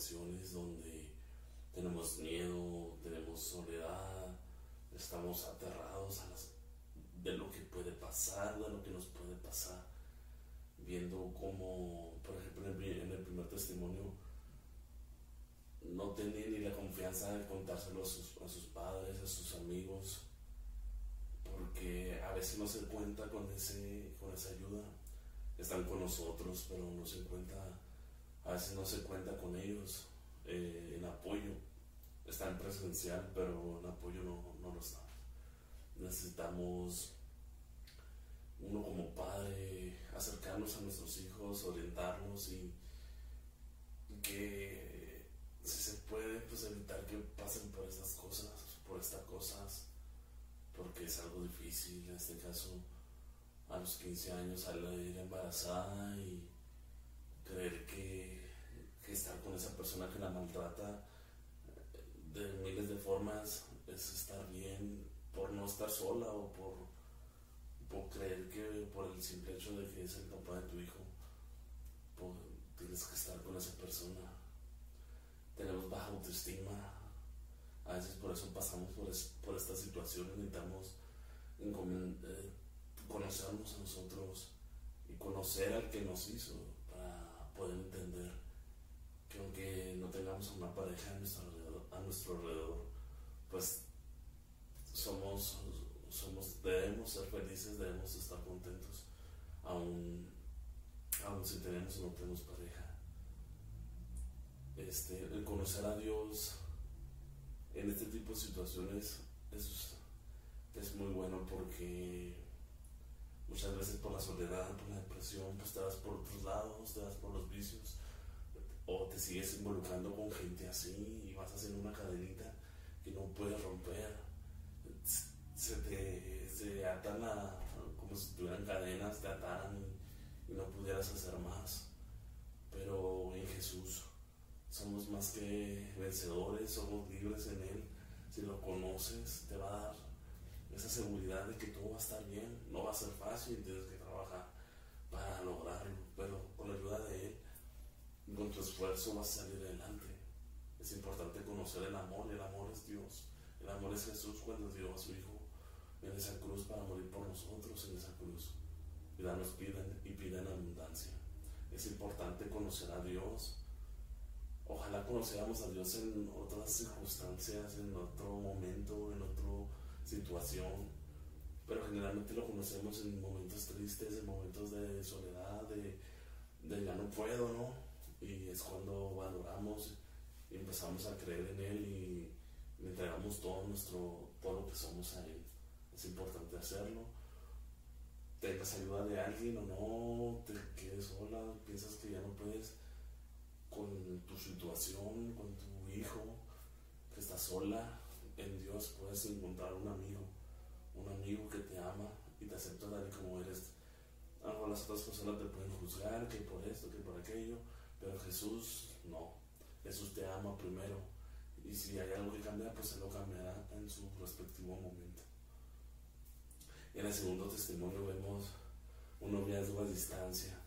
situaciones donde tenemos miedo, tenemos soledad, estamos aterrados a las, de lo que puede pasar, de lo que nos puede pasar, viendo como, por ejemplo, en el primer testimonio, no tenía ni la confianza de contárselo a sus, a sus padres, a sus amigos, porque a veces no se cuenta con, ese, con esa ayuda. Están con nosotros, pero no se cuenta, no se cuenta con ellos eh, en apoyo. Están presencial, pero en apoyo no, no lo están. Necesitamos uno como padre acercarnos a nuestros hijos, orientarlos y que si se puede pues evitar que pasen por estas cosas, por estas cosas porque es algo difícil, en este caso a los 15 años salir embarazada y creer que, estar con esa persona que la maltrata de miles de formas es estar bien por no estar sola o por, por creer que por el simple hecho de que es el papá de tu hijo tienes que estar con esa persona. Tenemos baja autoestima, a veces por eso pasamos por, por esta situación, necesitamos eh, conocernos a nosotros y conocer al que nos hizo para poder entender que aunque no tengamos una pareja a nuestro alrededor, a nuestro alrededor pues debemos ser felices, debemos estar contentos, aún, aún si tenemos o no tenemos pareja. Este, el conocer a Dios en este tipo de situaciones es, es muy bueno porque muchas veces por la soledad, por la depresión, pues te vas por otros lados, te vas por los vicios o te sigues involucrando con gente así y vas haciendo una cadenita que no puedes y hacer más. Pero en Jesús somos más que vencedores, somos libres en Él. Si lo conoces, te va a dar esa seguridad de que todo va a estar bien. No va a ser fácil, tienes que trabajar para lograrlo, pero con la ayuda de Él, con tu esfuerzo vas a salir adelante. Es importante conocer el amor, el amor es Dios. El amor es Jesús cuando dio a su Hijo en esa cruz para morir por nosotros en esa cruz. Y nos piden y piden abundancia. Es importante conocer a Dios, ojalá conociéramos a Dios en otras circunstancias, en otro momento, en otra situación, pero generalmente lo conocemos en momentos tristes, en momentos de soledad, de, de ya no puedo, ¿no? Y es cuando valoramos y empezamos a creer en Él y le entregamos todo nuestro, todo lo que somos a Él. Es importante hacerlo. Tengas ayuda de alguien o no, te quedes sola, piensas que ya no puedes con tu situación, con tu hijo, que está sola, en Dios puedes encontrar un amigo, un amigo que te ama y te acepta tal y como eres. Ahora las otras personas te pueden juzgar, que por esto, que por aquello, pero Jesús no. Jesús te ama primero. Y si hay algo que cambiar, pues Él lo cambiará en su respectivo momento. En el segundo testimonio vemos un noviazgo a distancia.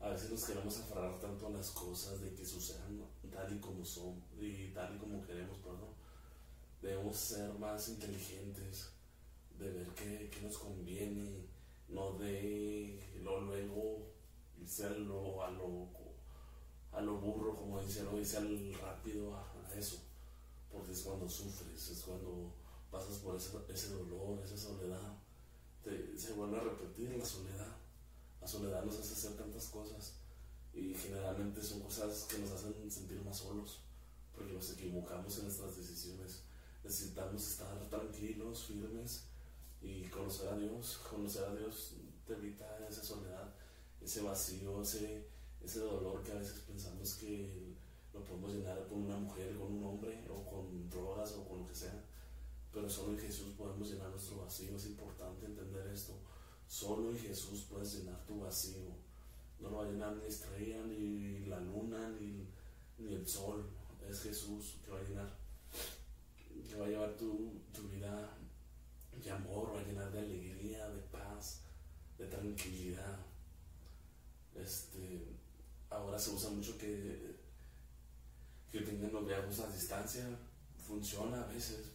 A veces nos queremos aferrar tanto a las cosas de que sucedan tal y como son y tal y como queremos, perdón. Debemos ser más inteligentes, de ver qué, nos conviene, no de lo luego irse a lo, a lo, a burro, como dicen, no irse al rápido a, eso, porque es cuando sufres, es cuando pasas por ese, ese dolor, esa soledad, a repetir la soledad la soledad nos hace hacer tantas cosas y generalmente son cosas que nos hacen sentir más solos porque nos equivocamos en nuestras decisiones. Necesitamos estar tranquilos, firmes y conocer a Dios. Conocer a Dios te evita esa soledad, ese vacío, ese, ese dolor que a veces pensamos que lo podemos llenar con una mujer, con un hombre o con drogas o con lo que sea. Pero solo en Jesús podemos llenar nuestro vacío. Es importante entender esto. Solo en Jesús puedes llenar tu vacío. No lo va a llenar ni estrella, ni la luna, ni, el sol. Es Jesús que va a llenar, que va a llevar tu, vida de amor, va a llenar de alegría, de paz, de tranquilidad. Este, ahora se usa mucho que, que tengan noviazgos a distancia. Funciona a veces,